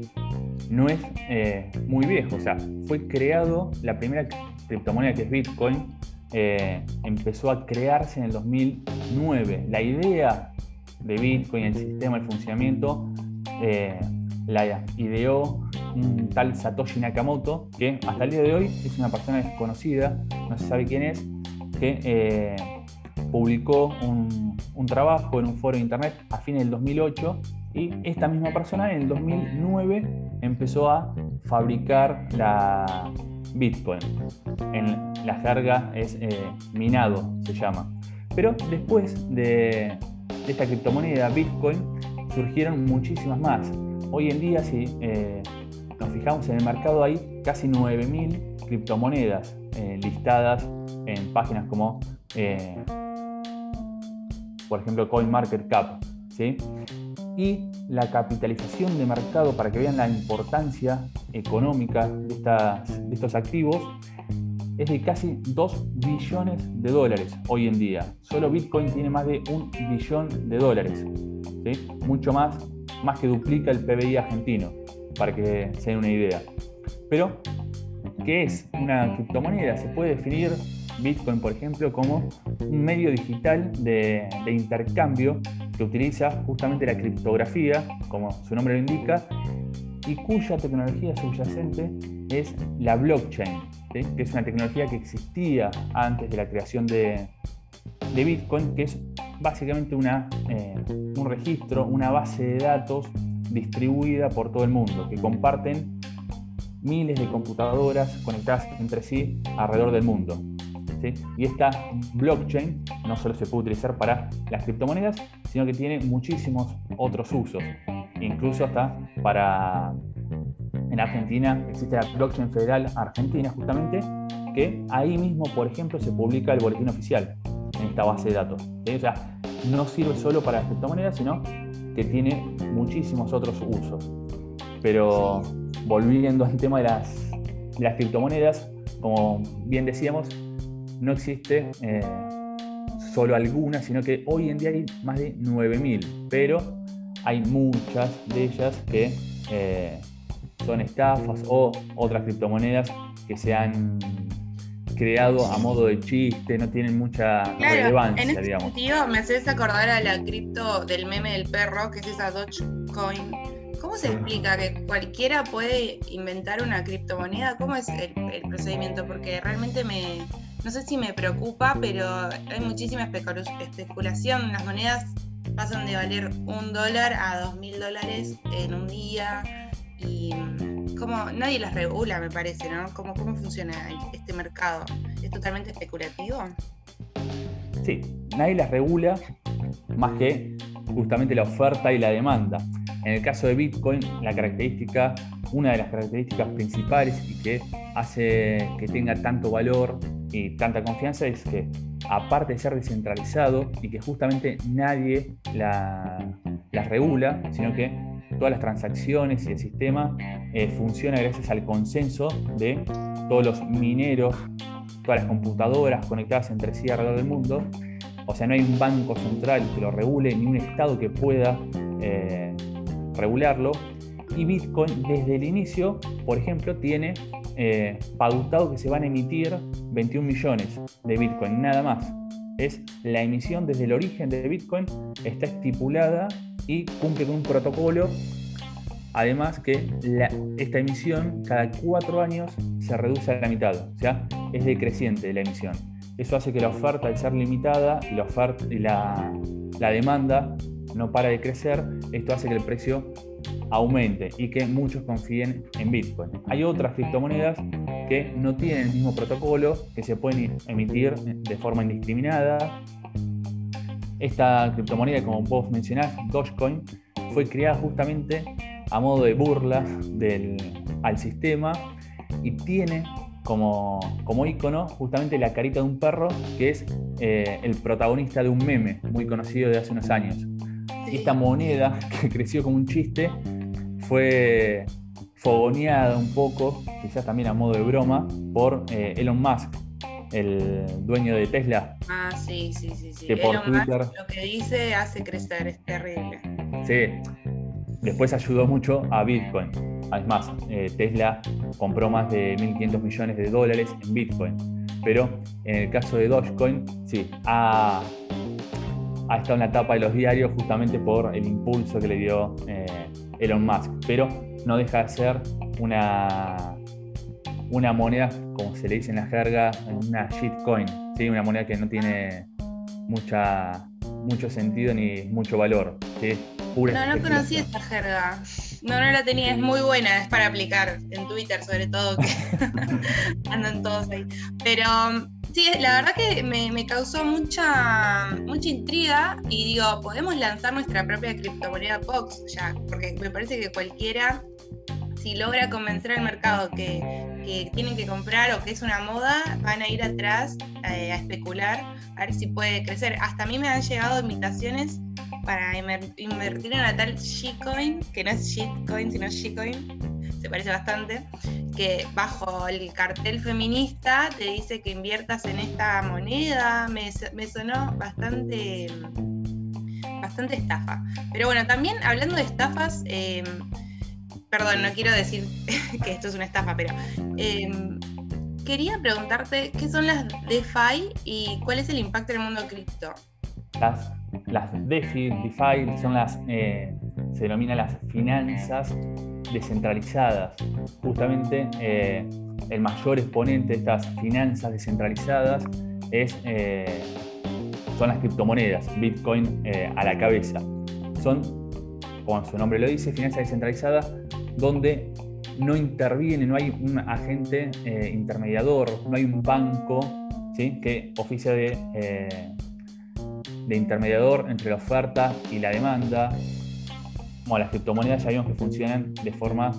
no es eh, muy viejo. O sea, fue creado, la primera criptomoneda que es Bitcoin, eh, empezó a crearse en el 2009. La idea de Bitcoin, el sistema, el funcionamiento, eh, la ideó un tal Satoshi Nakamoto, que hasta el día de hoy es una persona desconocida, no se sabe quién es, que eh, publicó un, trabajo en un foro de internet a fines del 2008 y esta misma persona en el 2009 empezó a fabricar la Bitcoin. En la jerga es eh, minado, se llama. Pero después de, esta criptomoneda Bitcoin surgieron muchísimas más. Hoy en día, si eh, nos fijamos en el mercado, hay casi 9.000 criptomonedas eh, listadas en páginas como, por ejemplo, CoinMarketCap. ¿sí? Y la capitalización de mercado, para que vean la importancia económica de, estas, de estos activos, es de casi 2 billones de dólares hoy en día. Solo Bitcoin tiene más de un billón de dólares. Mucho más, más que duplica el PBI argentino, para que se den una idea. Pero, ¿qué es una criptomoneda? Se puede definir Bitcoin, por ejemplo, como un medio digital de, de intercambio utiliza justamente la criptografía, como su nombre lo indica, y cuya tecnología subyacente es la blockchain, que es una tecnología que existía antes de la creación de, Bitcoin, que es básicamente una, eh, un registro, una base de datos distribuida por todo el mundo, que comparten miles de computadoras conectadas entre sí alrededor del mundo. Y esta blockchain no solo se puede utilizar para las criptomonedas, sino que tiene muchísimos otros usos, incluso hasta para... En Argentina existe la blockchain federal argentina justamente, que ahí mismo, por ejemplo, se publica el boletín oficial en esta base de datos. O sea, no sirve solo para las criptomonedas, sino que tiene muchísimos otros usos. Pero volviendo al tema de las, de las criptomonedas, como bien decíamos, no existe eh, solo alguna, sino que hoy en día hay más de 9.000, pero hay muchas de ellas que eh, son estafas o otras criptomonedas que se han creado a modo de chiste, no tienen mucha relevancia, en este digamos. sentido me haces acordar a la cripto del meme del perro, que es esa Dogecoin. ¿Cómo se explica que cualquiera puede inventar una criptomoneda? ¿Cómo es el procedimiento? Porque realmente me, no sé si me preocupa, pero hay muchísima especulación. Las monedas pasan de valer un dólar a dos mil dólares en un día y como nadie las regula, me parece, ¿no? ¿Cómo, ¿Cómo funciona este mercado? ¿Es totalmente especulativo? Sí, nadie las regula más que justamente la oferta y la demanda. En el caso de Bitcoin, la característica, una de las características principales y que hace que tenga tanto valor y tanta confianza es que, aparte de ser descentralizado y que justamente nadie la, regula, sino que todas las transacciones y el sistema eh, funciona gracias al consenso de todos los mineros, todas las computadoras conectadas entre sí alrededor del mundo. O sea, no hay un banco central que lo regule, ni un Estado que pueda eh, regularlo. Y Bitcoin desde el inicio, por ejemplo, tiene eh, que se van a emitir 21 millones de Bitcoin, nada más. Es la emisión desde el origen de Bitcoin, está estipulada y cumple con un protocolo. Además que esta emisión cada cuatro años se reduce a la mitad, o sea, es decreciente la emisión. Eso hace que la oferta, al ser limitada y la, oferta, y la, la demanda no para de crecer, esto hace que el precio aumente y que muchos confíen en Bitcoin. Hay otras criptomonedas que no tienen el mismo protocolo, que se pueden emitir de forma indiscriminada. Esta criptomoneda, como vos mencionás, Dogecoin, fue creada justamente a modo de burla del, al sistema y tiene como, como icono justamente la carita de un perro que es eh, el protagonista de un meme muy conocido de hace unos años. Y esta moneda que creció como un chiste fue fogoneada un poco, quizás también a modo de broma, por eh, Elon Musk, el dueño de Tesla. Ah, sí, sí, sí. sí. Elon Musk lo que dice hace crecer, es terrible. Sí, después ayudó mucho a Bitcoin. Además, eh, Tesla compró más de 1.500 millones de dólares en Bitcoin. Pero en el caso de Dogecoin, sí, ha, ha estado en la tapa de los diarios justamente por el impulso que le dio eh, Elon Musk, pero no deja de ser una, una moneda, como se le dice en la jerga, una shitcoin, ¿sí? una moneda que no tiene mucha, mucho sentido ni mucho valor. No, no conocí esta jerga. No, no la tenía, es muy buena, es para aplicar en Twitter sobre todo, que andan todos ahí. Pero Sí, la verdad que me, causó mucha, mucha intriga y digo, podemos lanzar nuestra propia criptomoneda Pox ya, porque me parece que cualquiera, si logra convencer al mercado que, que tienen que comprar o que es una moda, van a ir atrás eh, a especular, a ver si puede crecer. Hasta a mí me han llegado invitaciones para invertir en la tal Shitcoin, que no es Shitcoin, sino Shitcoin, se parece bastante, que bajo el cartel feminista te dice que inviertas en esta moneda. Me, sonó bastante, bastante estafa. Pero bueno, también hablando de estafas, em, perdón, no quiero decir que esto es una estafa, pero em, quería preguntarte qué son las DeFi y cuál es el impacto en el mundo cripto. Las DeFi, DeFi son las, eh, se denominan las finanzas descentralizadas. Justamente eh, el mayor exponente de estas finanzas descentralizadas es, eh, son las criptomonedas, Bitcoin a la cabeza. Son, como su nombre lo dice, finanzas descentralizadas donde no interviene, no hay un agente intermediador, no hay un banco ¿sí? que oficia de, de intermediador entre la oferta y la demanda. Bueno, las criptomonedas ya vimos que funcionan de forma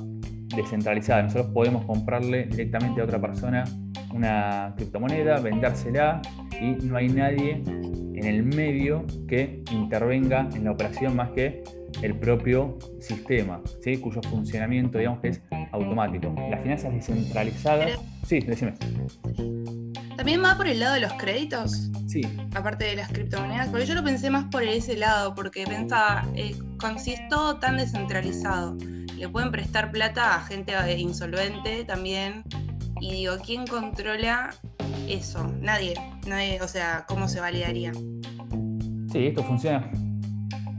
descentralizada. Nosotros podemos comprarle directamente a otra persona una criptomoneda, vendérsela y no hay nadie en el medio que intervenga en la operación más que el propio sistema, ¿sí? cuyo funcionamiento digamos que es automático. Las finanzas descentralizadas... Sí, decime. ¿También va por el lado de los créditos? Sí. Aparte de las criptomonedas, porque yo lo pensé más por ese lado, porque pensaba, eh, todo tan descentralizado, le pueden prestar plata a gente insolvente también, y digo, ¿quién controla eso? Nadie, nadie, o sea, ¿cómo se validaría? Sí, esto funciona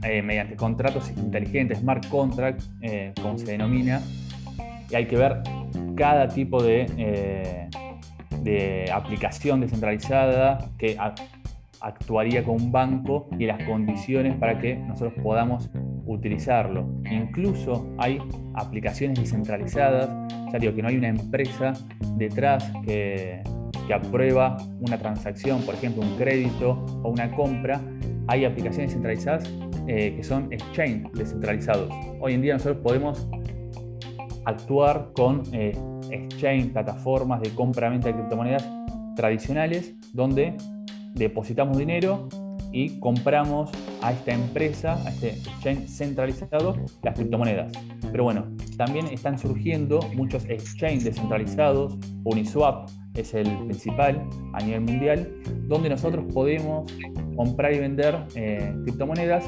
eh, mediante contratos inteligentes, smart contract, eh, como se denomina, y hay que ver cada tipo de, eh, de aplicación descentralizada que actuaría con un banco y las condiciones para que nosotros podamos utilizarlo. Incluso hay aplicaciones descentralizadas, ya digo que no hay una empresa detrás que, que aprueba una transacción, por ejemplo un crédito o una compra, hay aplicaciones centralizadas eh, que son exchange descentralizados. Hoy en día nosotros podemos actuar con eh, exchange, plataformas de compra-venta de criptomonedas tradicionales, donde depositamos dinero y compramos a esta empresa, a este exchange centralizado, las criptomonedas. Pero bueno, también están surgiendo muchos exchanges descentralizados, Uniswap es el principal a nivel mundial, donde nosotros podemos comprar y vender eh, criptomonedas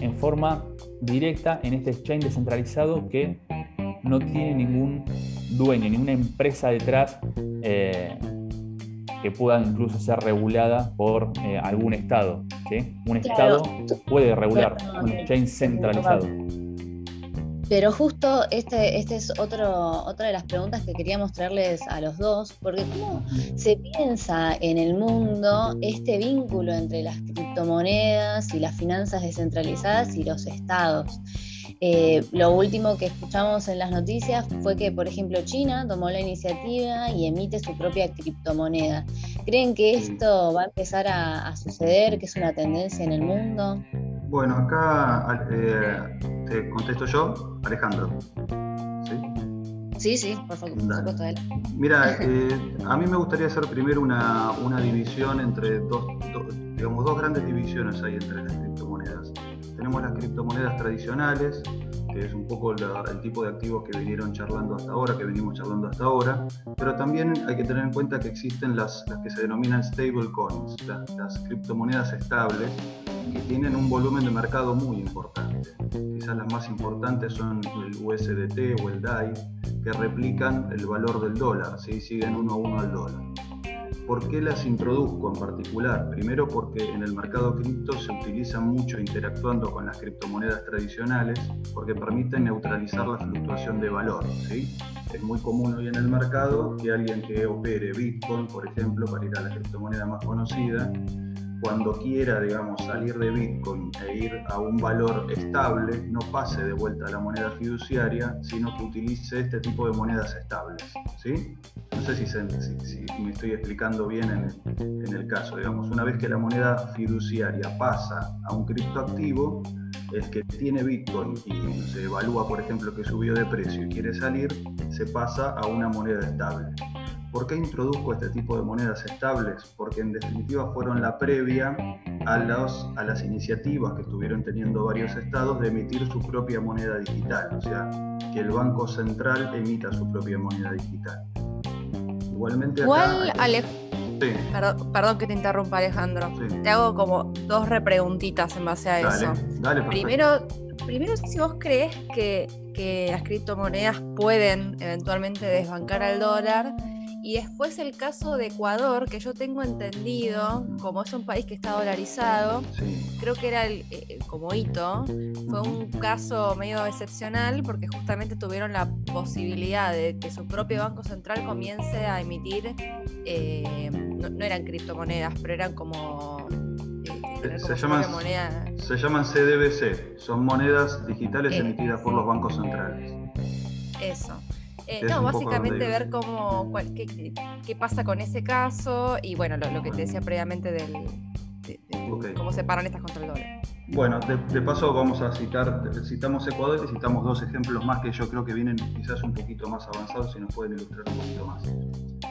en forma directa en este exchange descentralizado que no tiene ningún dueño, ninguna empresa detrás eh, que pueda incluso ser regulada por eh, algún Estado. Un Estado puede regular un exchange centralizado. Pero justo este, este es otro, otra de las preguntas que quería mostrarles a los dos, porque cómo se piensa en el mundo este vínculo entre las criptomonedas y las finanzas descentralizadas y los estados. Eh, lo último que escuchamos en las noticias fue que, por ejemplo, China tomó la iniciativa y emite su propia criptomoneda. ¿Creen que esto va a empezar a, suceder, que es una tendencia en el mundo? Bueno, acá eh, te contesto yo, Alejandro. ¿Sí? Sí, por, favor, por supuesto, él. Mira, eh, a mí me gustaría hacer primero una, división entre dos, digamos, dos grandes divisiones ahí entre las. Tenemos las criptomonedas tradicionales, que es un poco el tipo de activos que vinieron charlando hasta ahora, que venimos charlando hasta ahora, pero también hay que tener en cuenta que existen las, las que se denominan stable coins, las, criptomonedas estables, que tienen un volumen de mercado muy importante. Quizás las más importantes son el USDT o el DAI, que replican el valor del dólar, ¿sí? siguen uno a uno al dólar. ¿Por qué las introduzco en particular? Primero porque en el mercado cripto se utiliza mucho interactuando con las criptomonedas tradicionales porque permiten neutralizar la fluctuación de valor. ¿sí? Es muy común hoy en el mercado que alguien que opere Bitcoin, por ejemplo, para ir a la criptomoneda más conocida, cuando quiera, digamos, salir de Bitcoin e ir a un valor estable, no pase de vuelta a la moneda fiduciaria, sino que utilice este tipo de monedas estables. ¿sí? No sé si, me estoy explicando bien en el, caso. Digamos, una vez que la moneda fiduciaria pasa a un criptoactivo, el que tiene Bitcoin y se evalúa, por ejemplo, que subió de precio y quiere salir, se pasa a una moneda estable. ¿Por qué introdujo este tipo de monedas estables? Porque en definitiva fueron la previa a, los, a las iniciativas que estuvieron teniendo varios estados de emitir su propia moneda digital, o sea, que el Banco Central emita su propia moneda digital. Igualmente Igual, Perdón, que te interrumpa, Alejandro. Te hago como dos repreguntitas en base a eso. primero, primero, si vos crees que, que las criptomonedas pueden eventualmente desbancar al dólar y después el caso de Ecuador, que yo tengo entendido, como es un país que está dolarizado, creo que era el, eh, como hito, fue un caso medio excepcional porque justamente tuvieron la posibilidad de que su propio Banco Central comience a emitir, eh, no, eran criptomonedas, pero eran como... Eh, se, llaman, se llaman CDBC, son monedas digitales emitidas por los bancos centrales. Eso. Eh, no, básicamente ver cómo, qué, pasa con ese caso y bueno, lo, que te decía previamente del, de, cómo se paran estas contra el dólar. Bueno, de, paso vamos a citar, citamos Ecuador y citamos dos ejemplos más que yo creo que vienen quizás un poquito más avanzados y nos pueden ilustrar un poquito más.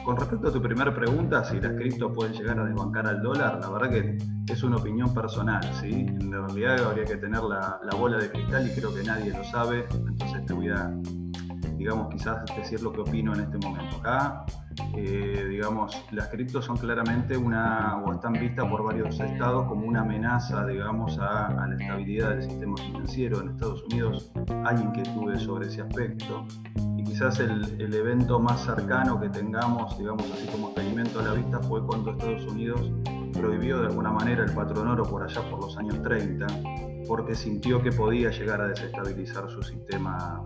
Con respecto a tu primera pregunta, si las cripto pueden llegar a desbancar al dólar, la verdad que es una opinión personal, ¿sí? En realidad habría que tener la, la bola de cristal y creo que nadie lo sabe, entonces te voy a digamos, quizás decir lo que opino en este momento. Acá, eh, digamos, las criptos son claramente una, o están vistas por varios estados como una amenaza, digamos, a, la estabilidad del sistema financiero. En Estados Unidos hay inquietudes sobre ese aspecto. Y quizás el, el evento más cercano que tengamos, digamos, así como experimento a la vista, fue cuando Estados Unidos prohibió de alguna manera el patrón oro por allá por los años 30, porque sintió que podía llegar a desestabilizar su sistema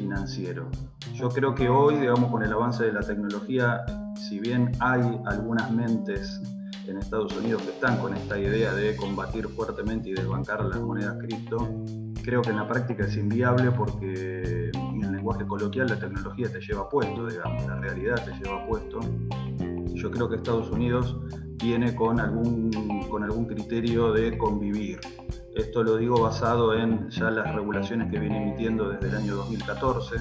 financiero. Yo creo que hoy, digamos, con el avance de la tecnología, si bien hay algunas mentes en Estados Unidos que están con esta idea de combatir fuertemente y desbancar las monedas cripto, creo que en la práctica es inviable porque en el lenguaje coloquial la tecnología te lleva puesto, digamos, la realidad te lleva puesto. Yo creo que Estados Unidos viene con algún, con algún criterio de convivir. Esto lo digo basado en ya las regulaciones que viene emitiendo desde el año 2014,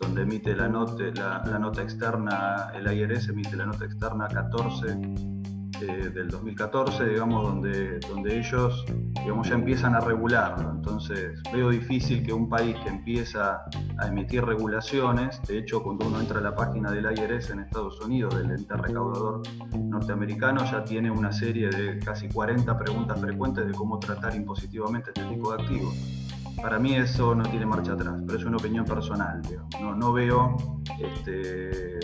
donde emite la nota, la, la nota externa, el IRS emite la nota externa 14 eh, del 2014, digamos, donde, donde ellos digamos, ya empiezan a regular. Entonces veo difícil que un país que empieza a emitir regulaciones, de hecho cuando uno entra a la página del IRS en Estados Unidos, del ente recaudador norteamericano, ya tiene una serie de casi 40 preguntas frecuentes de cómo tratar impositivamente este tipo de activos. Para mí eso no tiene marcha atrás, pero es una opinión personal. No, veo este,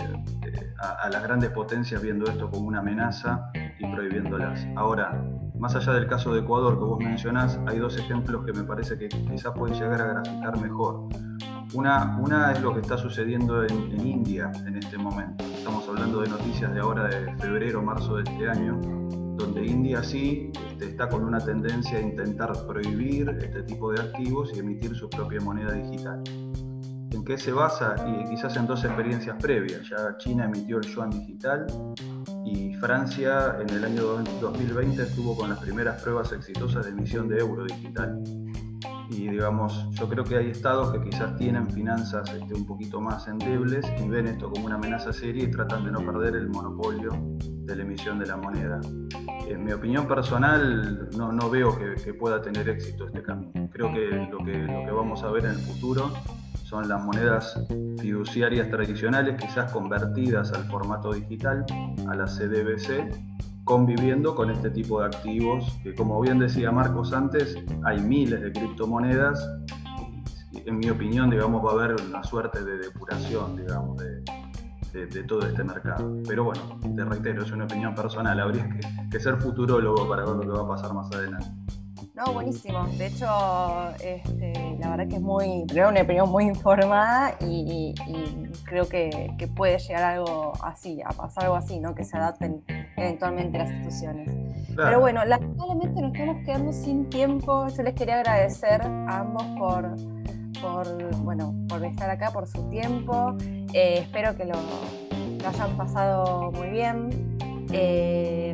a, las grandes potencias viendo esto como una amenaza y prohibiéndolas. Ahora, más allá del caso de Ecuador que vos mencionás, hay dos ejemplos que me parece que quizás pueden llegar a graficar mejor. Una, una es lo que está sucediendo en, India en este momento. Estamos hablando de noticias de ahora de febrero, marzo de este año, donde India sí este, está con una tendencia a intentar prohibir este tipo de activos y emitir su propia moneda digital. ¿En qué se basa? Y quizás en dos experiencias previas. Ya China emitió el yuan digital y Francia en el año 2020 estuvo con las primeras pruebas exitosas de emisión de euro digital. Y digamos, yo creo que hay estados que quizás tienen finanzas este, un poquito más endebles y ven esto como una amenaza seria y tratan de no perder el monopolio de la emisión de la moneda. En mi opinión personal, no, no veo que, pueda tener éxito este camino. Creo que lo, que lo que vamos a ver en el futuro son las monedas fiduciarias tradicionales, quizás convertidas al formato digital, a la CDBC, conviviendo con este tipo de activos, que como bien decía Marcos antes, hay miles de criptomonedas. En mi opinión, digamos, va a haber una suerte de depuración, digamos, de, de, todo este mercado. Pero bueno, te reitero, es una opinión personal, habría que, que ser futurólogo para ver lo que va a pasar más adelante. No, buenísimo. De hecho, este, la verdad que es muy, creo una opinión muy informada y, creo que, puede llegar algo así, a pasar algo así, ¿no? Que se adapten eventualmente las instituciones. Pero bueno, lamentablemente nos estamos quedando sin tiempo. Yo les quería agradecer a ambos por, por, bueno, por estar acá, por su tiempo. Eh, espero que lo, hayan pasado muy bien. Eh,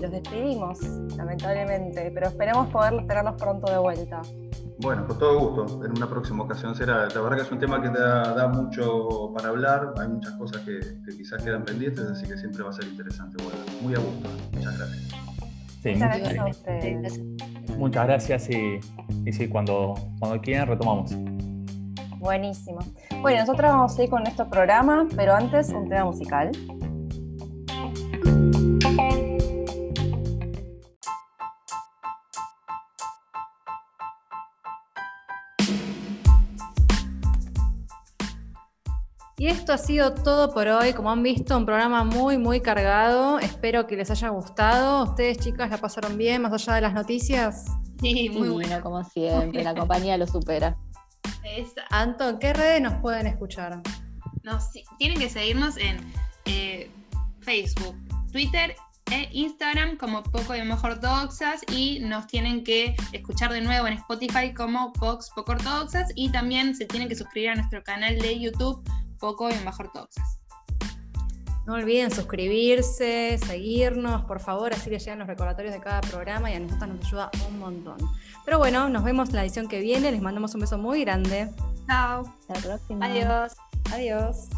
los despedimos, lamentablemente, pero esperemos poder tenerlos pronto de vuelta. Bueno, con todo gusto. En una próxima ocasión será. La verdad que es un tema que da, mucho para hablar. Hay muchas cosas que, quizás quedan pendientes, así que siempre va a ser interesante. Bueno, muy a gusto. Muchas gracias. Sí, muchas, gracias. Muchas gracias y, y sí, cuando, cuando quieran retomamos. Buenísimo. Bueno, nosotros vamos a ir con nuestro programa, pero antes un tema musical. Y esto ha sido todo por hoy. Como han visto, un programa muy, muy cargado. Espero que les haya gustado. ¿Ustedes, chicas, la pasaron bien más allá de las noticias? Sí, muy bueno, como siempre. La compañía lo supera. Anton, ¿qué redes nos pueden escuchar? tienen que seguirnos en eh, Facebook, Twitter e Instagram como Poco y Mejor Ortodoxas y nos tienen que escuchar de nuevo en Spotify como Pox Poco Ortodoxas y también se tienen que suscribir a nuestro canal de YouTube Poco y Mejor Ortodoxas. No olviden suscribirse, seguirnos, por favor, así les llegan los recordatorios de cada programa y a nosotros nos ayuda un montón. Pero bueno, nos vemos en la edición que viene, les mandamos un beso muy grande. Chao. Hasta la próxima. Adiós. Adiós.